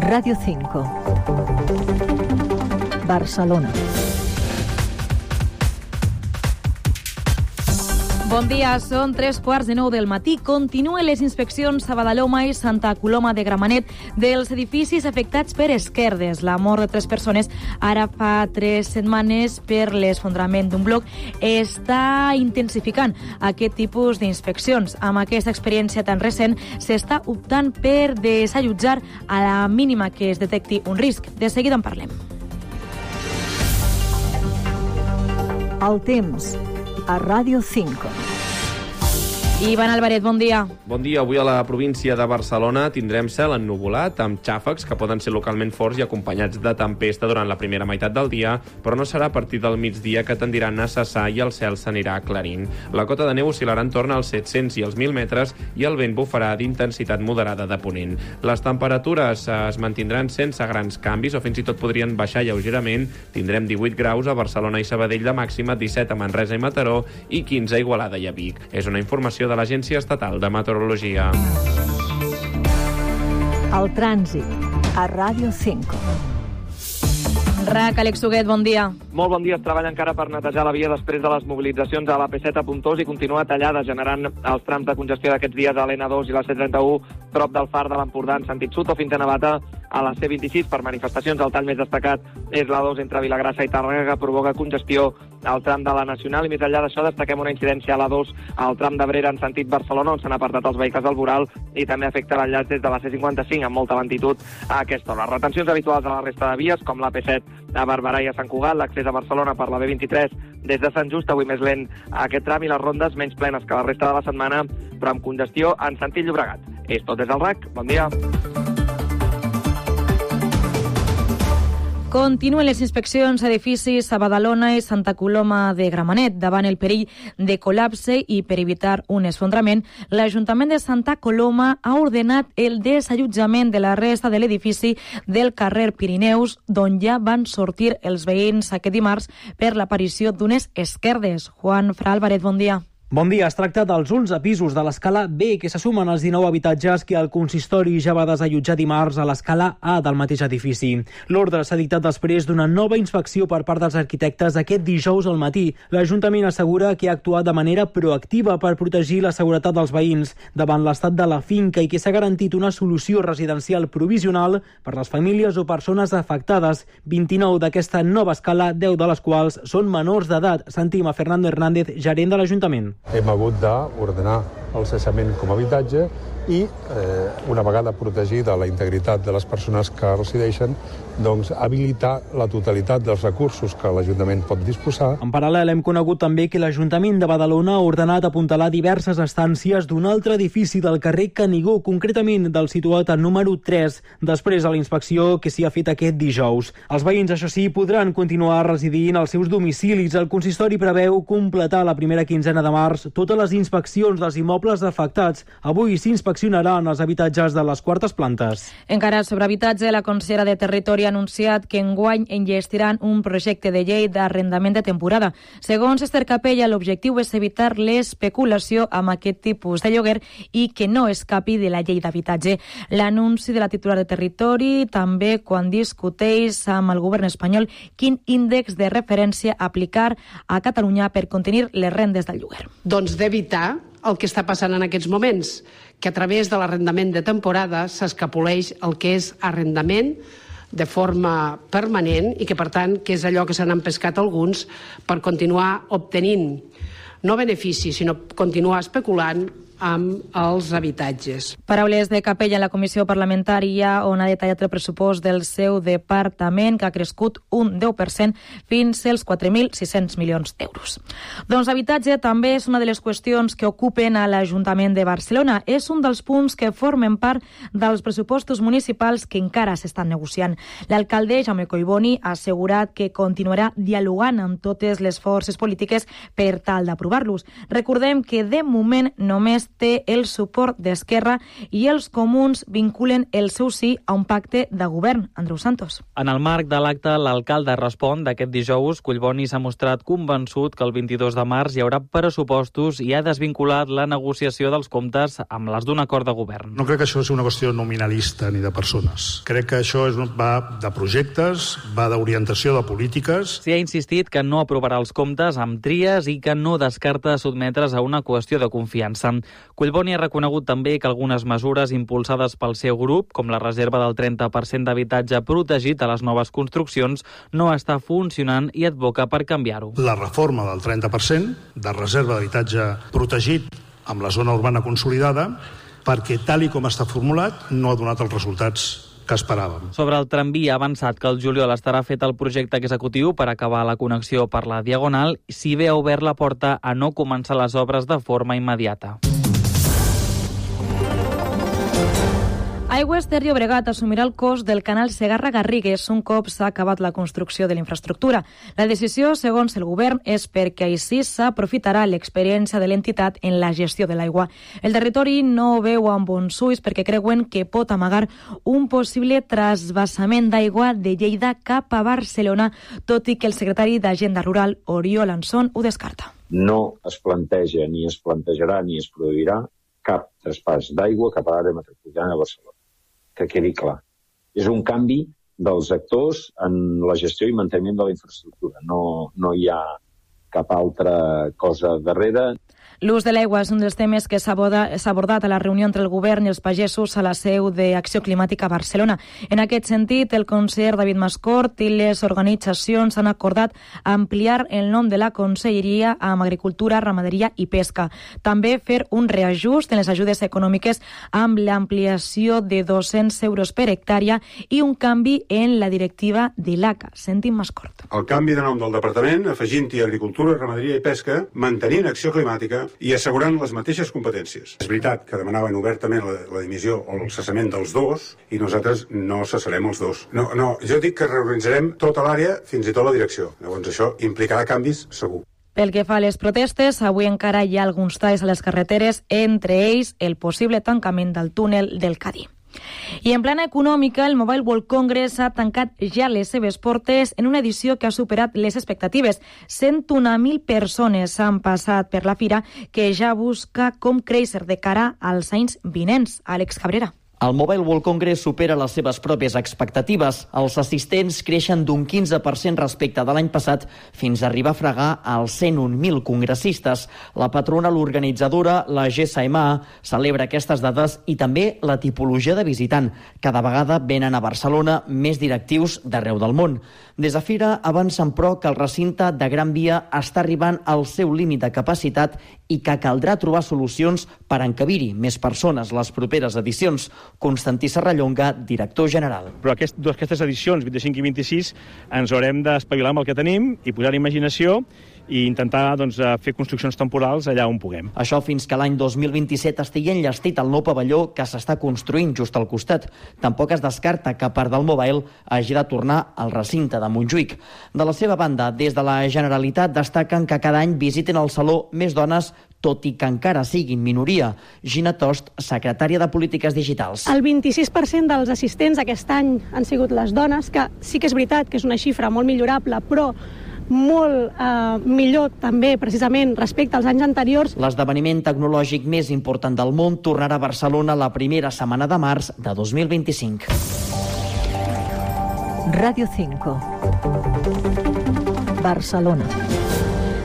Radio 5. Barcelona. Bon dia, són tres quarts de nou del matí. Continuen les inspeccions a Badaloma i Santa Coloma de Gramenet dels edificis afectats per esquerdes. La mort de tres persones ara fa tres setmanes per l'esfondrament d'un bloc està intensificant aquest tipus d'inspeccions. Amb aquesta experiència tan recent s'està optant per desallotjar a la mínima que es detecti un risc. De seguida en parlem. El temps a Ràdio 5. Ivan Alvaret, bon dia. Bon dia. Avui a la província de Barcelona tindrem cel ennuvolat amb xàfecs que poden ser localment forts i acompanyats de tempesta durant la primera meitat del dia, però no serà a partir del migdia que tendiran a cessar i el cel s'anirà aclarint. La cota de neu oscil·larà entorn als 700 i els 1.000 metres i el vent bufarà d'intensitat moderada de ponent. Les temperatures es mantindran sense grans canvis o fins i tot podrien baixar lleugerament. Tindrem 18 graus a Barcelona i Sabadell de màxima, 17 a Manresa i Mataró i 15 a Igualada i a Vic. És una informació de l'Agència Estatal de Meteorologia. El trànsit a Ràdio 5. RAC, Àlex Huguet, bon dia. Molt bon dia. Es treballa encara per netejar la via després de les mobilitzacions a la P7 a Puntós i continua tallada, generant els trams de congestió d'aquests dies a l'N2 i la C31 prop del far de l'Empordà en sentit sud o fins a Navata a la C26 per manifestacions. El tall més destacat és la 2 entre Vilagrassa i Tàrrega que provoca congestió al tram de la Nacional i més enllà d'això destaquem una incidència a la 2 al tram d'Abrera en sentit Barcelona on s'han apartat els vehicles del Voral i també afecta l'enllaç des de la C55 amb molta lentitud a aquesta hora. Retencions habituals a la resta de vies com la P7 a Barberà i a Sant Cugat, l'accés a Barcelona per la B23 des de Sant Just, avui més lent aquest tram i les rondes menys plenes que la resta de la setmana però amb congestió en sentit Llobregat. És tot des del RAC. Bon dia. Continuen les inspeccions a edificis a Badalona i Santa Coloma de Gramenet. Davant el perill de col·lapse i per evitar un esfondrament, l'Ajuntament de Santa Coloma ha ordenat el desallotjament de la resta de l'edifici del carrer Pirineus, d'on ja van sortir els veïns aquest dimarts per l'aparició d'unes esquerdes. Juan Fra Alvarez, bon dia. Bon dia. Es tracta dels 11 pisos de l'escala B que se sumen als 19 habitatges que el consistori ja va desallotjar dimarts a l'escala A del mateix edifici. L'ordre s'ha dictat després d'una nova inspecció per part dels arquitectes aquest dijous al matí. L'Ajuntament assegura que ha actuat de manera proactiva per protegir la seguretat dels veïns davant l'estat de la finca i que s'ha garantit una solució residencial provisional per les famílies o persones afectades. 29 d'aquesta nova escala, 10 de les quals són menors d'edat. Sentim a Fernando Hernández, gerent de l'Ajuntament hem hagut d'ordenar el cessament com a habitatge i, eh, una vegada protegida la integritat de les persones que resideixen, doncs, habilitar la totalitat dels recursos que l'Ajuntament pot disposar. En paral·lel, hem conegut també que l'Ajuntament de Badalona ha ordenat apuntalar diverses estàncies d'un altre edifici del carrer Canigó, concretament del situat al número 3, després de la inspecció que s'hi ha fet aquest dijous. Els veïns, això sí, podran continuar residint als seus domicilis. El consistori preveu completar la primera quinzena de març totes les inspeccions dels immobles afectats. Avui s'inspecciona inspeccionaran els habitatges de les quartes plantes. Encara sobre habitatge, la consellera de Territori ha anunciat que enguany enllestiran un projecte de llei d'arrendament de temporada. Segons Esther Capella, l'objectiu és evitar l'especulació amb aquest tipus de lloguer i que no escapi de la llei d'habitatge. L'anunci de la titular de Territori també quan discuteix amb el govern espanyol quin índex de referència aplicar a Catalunya per contenir les rendes del lloguer. Doncs d'evitar el que està passant en aquests moments, que a través de l'arrendament de temporada s'escapoleix el que és arrendament de forma permanent i que, per tant, que és allò que se n'han pescat alguns per continuar obtenint no beneficis, sinó continuar especulant amb els habitatges. Paraules de Capella en la comissió parlamentària on ha detallat el pressupost del seu departament que ha crescut un 10% fins als 4.600 milions d'euros. Doncs l'habitatge també és una de les qüestions que ocupen a l'Ajuntament de Barcelona. És un dels punts que formen part dels pressupostos municipals que encara s'estan negociant. L'alcalde Jaume Coiboni ha assegurat que continuarà dialogant amb totes les forces polítiques per tal d'aprovar-los. Recordem que de moment només Té el suport d'Esquerra i els comuns vinculen el seu sí a un pacte de govern. Andreu Santos. En el marc de l'acte, l'alcalde respon d'aquest dijous. Collboni s'ha mostrat convençut que el 22 de març hi haurà pressupostos i ha desvinculat la negociació dels comptes amb les d'un acord de govern. No crec que això sigui una qüestió nominalista ni de persones. Crec que això és, va de projectes, va d'orientació de polítiques. S'hi ha insistit que no aprovarà els comptes amb tries i que no descarta sotmetre's a una qüestió de confiança. Collboni ha reconegut també que algunes mesures impulsades pel seu grup, com la reserva del 30% d'habitatge protegit a les noves construccions, no està funcionant i advoca per canviar-ho. La reforma del 30% de reserva d'habitatge protegit amb la zona urbana consolidada perquè tal i com està formulat no ha donat els resultats que esperàvem. Sobre el tramvia ha avançat que el juliol estarà fet el projecte executiu per acabar la connexió per la Diagonal, si bé ha obert la porta a no començar les obres de forma immediata. Aigües Ter Llobregat assumirà el cost del canal Segarra-Garrigues un cop s'ha acabat la construcció de l'infraestructura. La decisió, segons el govern, és perquè així s'aprofitarà l'experiència de l'entitat en la gestió de l'aigua. El territori no veu amb bons ulls perquè creuen que pot amagar un possible trasbassament d'aigua de Lleida cap a Barcelona, tot i que el secretari d'Agenda Rural, Oriol Anson, ho descarta. No es planteja, ni es plantejarà, ni es produirà cap traspàs d'aigua cap a l'àrea metropolitana de Barcelona que quedi clar. És un canvi dels actors en la gestió i manteniment de la infraestructura. No, no hi ha cap altra cosa darrere. L'ús de l'aigua és un dels temes que s'ha abordat a la reunió entre el govern i els pagesos a la seu d'Acció Climàtica a Barcelona. En aquest sentit, el conseller David Mascort i les organitzacions han acordat ampliar el nom de la conselleria amb Agricultura, Ramaderia i Pesca. També fer un reajust en les ajudes econòmiques amb l'ampliació de 200 euros per hectàrea i un canvi en la directiva de l'ACA. Sentim Mascort. El canvi de nom del departament, afegint-hi Agricultura, Ramaderia i Pesca, mantenint acció climàtica i assegurant les mateixes competències. És veritat que demanaven obertament la, la dimissió o el cessament dels dos i nosaltres no cessarem els dos. No, no, jo dic que reorganitzarem tota l'àrea, fins i tot la direcció. Llavors això implicarà canvis segur. Pel que fa a les protestes, avui encara hi ha alguns talls a les carreteres, entre ells el possible tancament del túnel del Cadí. I en plana econòmica, el Mobile World Congress ha tancat ja les seves portes en una edició que ha superat les expectatives. 101.000 persones han passat per la fira que ja busca com créixer de cara als anys vinents. Àlex Cabrera. El Mobile World Congress supera les seves pròpies expectatives. Els assistents creixen d'un 15% respecte de l'any passat fins a arribar a fregar als 101.000 congressistes. La patrona, l'organitzadora, la GSMA, celebra aquestes dades i també la tipologia de visitant. Cada vegada venen a Barcelona més directius d'arreu del món. Des de Fira avancen, però, que el recinte de Gran Via està arribant al seu límit de capacitat i que caldrà trobar solucions per encabir-hi més persones les properes edicions. Constantí Serrallonga, director general. Però aquest, aquestes edicions, 25 i 26, ens haurem d'espavilar amb el que tenim i posar imaginació i intentar doncs, eh, fer construccions temporals allà on puguem. Això fins que l'any 2027 estigui enllestit el nou pavelló que s'està construint just al costat. Tampoc es descarta que part del Mobile hagi de tornar al recinte de Montjuïc. De la seva banda, des de la Generalitat destaquen que cada any visiten el Saló més dones tot i que encara siguin minoria. Gina Tost, secretària de Polítiques Digitals. El 26% dels assistents aquest any han sigut les dones, que sí que és veritat que és una xifra molt millorable, però molt eh, millor també precisament respecte als anys anteriors. L'esdeveniment tecnològic més important del món tornarà a Barcelona la primera setmana de març de 2025. Radio 5. Barcelona.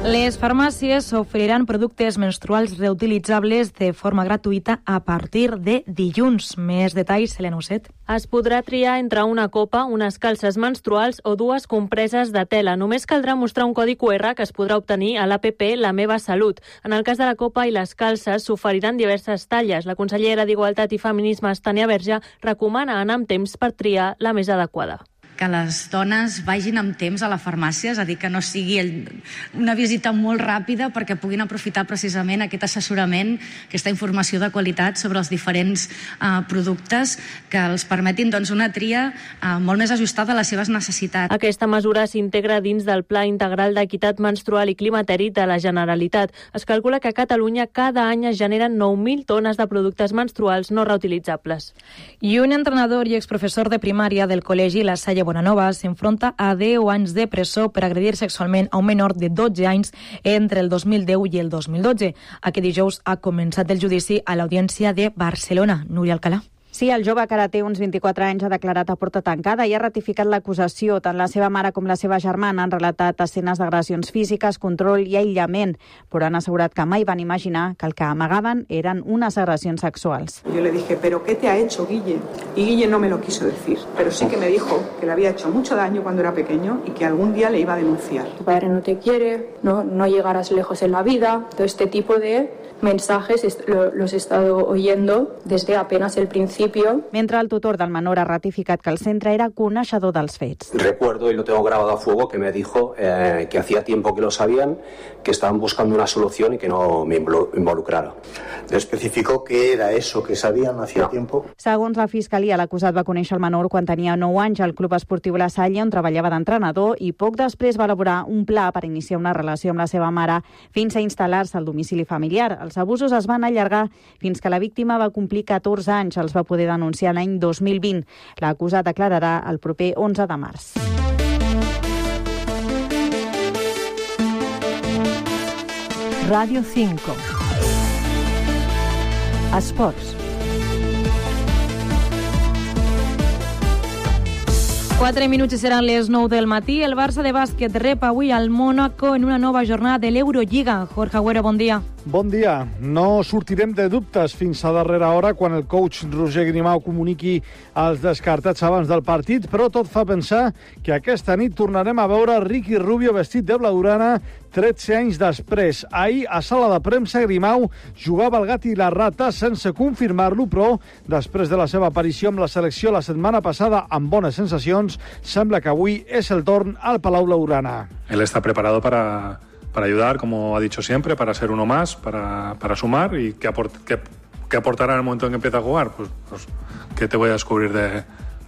Les farmàcies oferiran productes menstruals reutilitzables de forma gratuïta a partir de dilluns. Més detalls, Helena Osset. Es podrà triar entre una copa, unes calces menstruals o dues compreses de tela. Només caldrà mostrar un codi QR que es podrà obtenir a l'APP La meva salut. En el cas de la copa i les calces s'oferiran diverses talles. La consellera d'Igualtat i Feminismes, Tània Verge, recomana anar amb temps per triar la més adequada que les dones vagin amb temps a la farmàcia, és a dir, que no sigui el, una visita molt ràpida perquè puguin aprofitar precisament aquest assessorament, aquesta informació de qualitat sobre els diferents uh, productes que els permetin doncs, una tria uh, molt més ajustada a les seves necessitats. Aquesta mesura s'integra dins del Pla Integral d'Equitat Menstrual i Climateri de la Generalitat. Es calcula que a Catalunya cada any es generen 9.000 tones de productes menstruals no reutilitzables. I un entrenador i exprofessor de primària del col·legi La Salle Bonanova s'enfronta a 10 anys de presó per agredir sexualment a un menor de 12 anys entre el 2010 i el 2012. Aquest dijous ha començat el judici a l'Audiència de Barcelona. Núria Alcalà. Sí, el jove que ara té uns 24 anys ha declarat a porta tancada i ha ratificat l'acusació. Tant la seva mare com la seva germana han relatat escenes d'agressions físiques, control i aïllament, però han assegurat que mai van imaginar que el que amagaven eren unes agressions sexuals. Yo le dije, ¿pero qué te ha hecho Guille? Y Guille no me lo quiso decir, pero sí que me dijo que le había hecho mucho daño cuando era pequeño y que algún día le iba a denunciar. Tu padre no te quiere, no, no llegarás lejos en la vida, todo este tipo de mensajes los he estado oyendo desde apenas el principio. Mentre el tutor del menor ha ratificat que el centre era coneixedor dels fets. Recuerdo, y lo tengo grabado a fuego, que me dijo eh, que hacía tiempo que lo sabían, que estaban buscando una solución y que no me involucrara. Especificó qué era eso que sabían hacía no. tiempo? Segons la Fiscalia, l'acusat va conèixer el menor quan tenia 9 anys al Club Esportiu La Salle, on treballava d'entrenador, i poc després va elaborar un pla per iniciar una relació amb la seva mare fins a instal·lar-se al domicili familiar. Els abusos es van allargar fins que la víctima va complir 14 anys. Els va poder denunciar l'any 2020. L'acusat declararà el proper 11 de març. Radio 5. Esports. 4 minuts i seran les 9 del matí. El Barça de bàsquet rep avui al Mónaco en una nova jornada de l'Eurolliga. Jorge Agüero, bon dia. Bon dia. No sortirem de dubtes fins a darrera hora quan el coach Roger Grimau comuniqui els descartats abans del partit, però tot fa pensar que aquesta nit tornarem a veure Ricky Rubio vestit de blaugrana 13 anys després. Ahir, a sala de premsa, Grimau jugava el gat i la rata sense confirmar-lo, però després de la seva aparició amb la selecció la setmana passada amb bones sensacions, sembla que avui és el torn al Palau Blaugrana. Él está preparado para para ayudar, como ha dicho siempre, para ser uno más, para, para sumar y que, aport, que, que aportará en el momento en que empiece a jugar, pues, pues que te voy a descubrir de,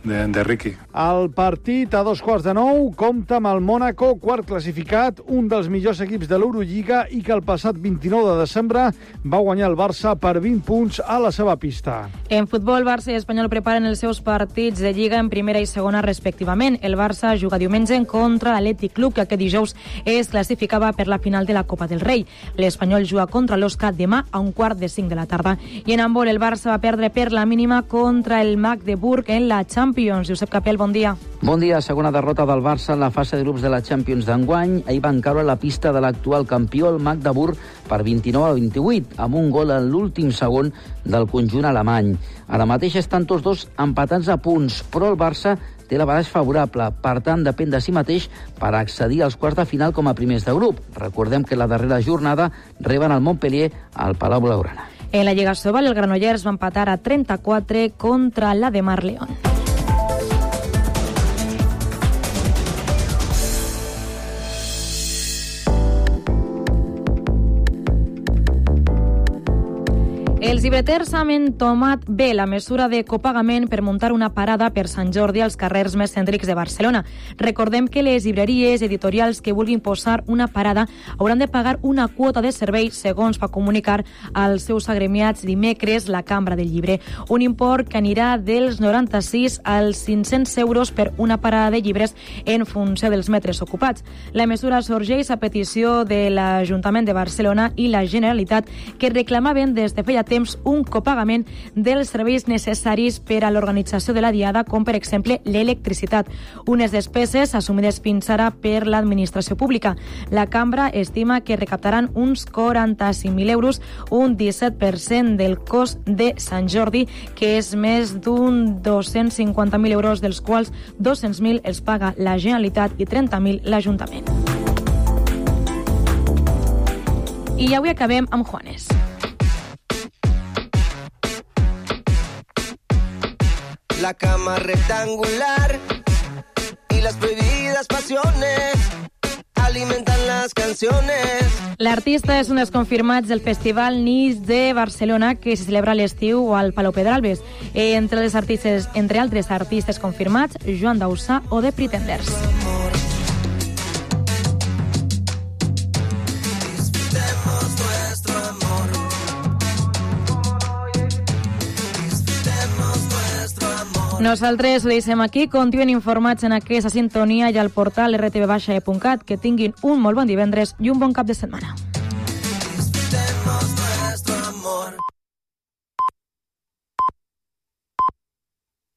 de, de Ricky. El partit a dos quarts de nou compta amb el Mónaco, quart classificat, un dels millors equips de l'Eurolliga i que el passat 29 de desembre va guanyar el Barça per 20 punts a la seva pista. En futbol, Barça i Espanyol preparen els seus partits de Lliga en primera i segona respectivament. El Barça juga diumenge en contra l'Atlètic Club, que aquest dijous es classificava per la final de la Copa del Rei. L'Espanyol juga contra l'Osca demà a un quart de 5 de la tarda. I en handbol, el Barça va perdre per la mínima contra el Magdeburg en la Champions Champions. Josep Capel, bon dia. Bon dia. Segona derrota del Barça en la fase de grups de la Champions d'enguany. Ahir van caure a la pista de l'actual campió, el Magdeburg, per 29 a 28, amb un gol en l'últim segon del conjunt alemany. Ara mateix estan tots dos empatats a punts, però el Barça té la baraix favorable, per tant depèn de si mateix per accedir als quarts de final com a primers de grup. Recordem que la darrera jornada reben el Montpellier al Palau Blaugrana. En la Lliga Sobal, el Granollers va empatar a 34 contra la de Mar León. Els llibreters han entomat bé la mesura de copagament per muntar una parada per Sant Jordi als carrers més cèntrics de Barcelona. Recordem que les llibreries editorials que vulguin posar una parada hauran de pagar una quota de servei, segons va comunicar als seus agremiats dimecres la Cambra del Llibre. Un import que anirà dels 96 als 500 euros per una parada de llibres en funció dels metres ocupats. La mesura sorgeix a petició de l'Ajuntament de Barcelona i la Generalitat que reclamaven des de feia temps un copagament dels serveis necessaris per a l'organització de la diada, com per exemple l'electricitat, unes despeses assumides fins ara per l'administració pública. La cambra estima que recaptaran uns 45.000 euros, un 17% del cost de Sant Jordi, que és més d'un 250.000 euros, dels quals 200.000 els paga la Generalitat i 30.000 l'Ajuntament. I avui acabem amb Juanes. La cama rectangular las prohibidas pasiones alimentan las canciones. L'artista és un dels confirmats del Festival Nis de Barcelona que se celebra a l'estiu al Palau Pedralbes. Eh, entre, les artistes, entre altres artistes confirmats, Joan Dausà o The Pretenders. Nosaltres ho deixem aquí. Continuen informats en aquesta sintonia i al portal rtv.cat. Que tinguin un molt bon divendres i un bon cap de setmana.